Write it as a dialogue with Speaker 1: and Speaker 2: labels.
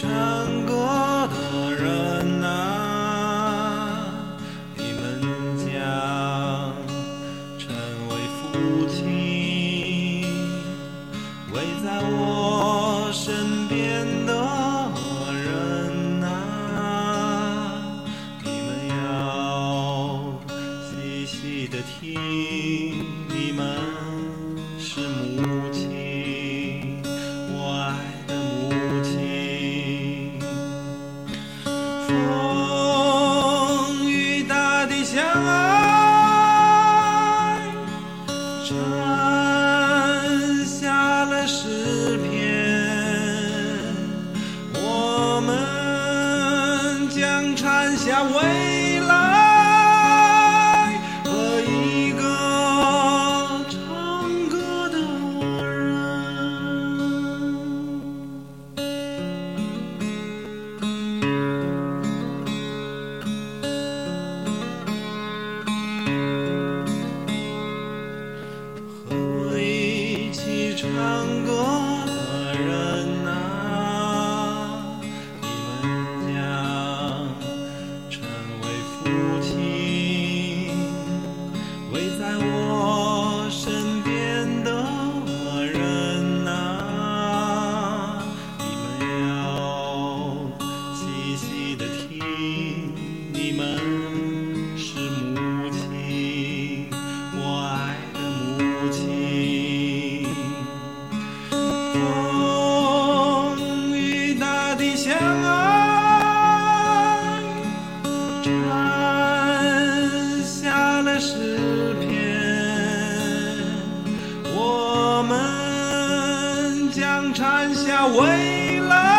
Speaker 1: 唱歌的人啊，你们将成为父亲，围在我传下的诗篇，我们将传下未 young 相爱，传下了诗篇，我们将传下未来。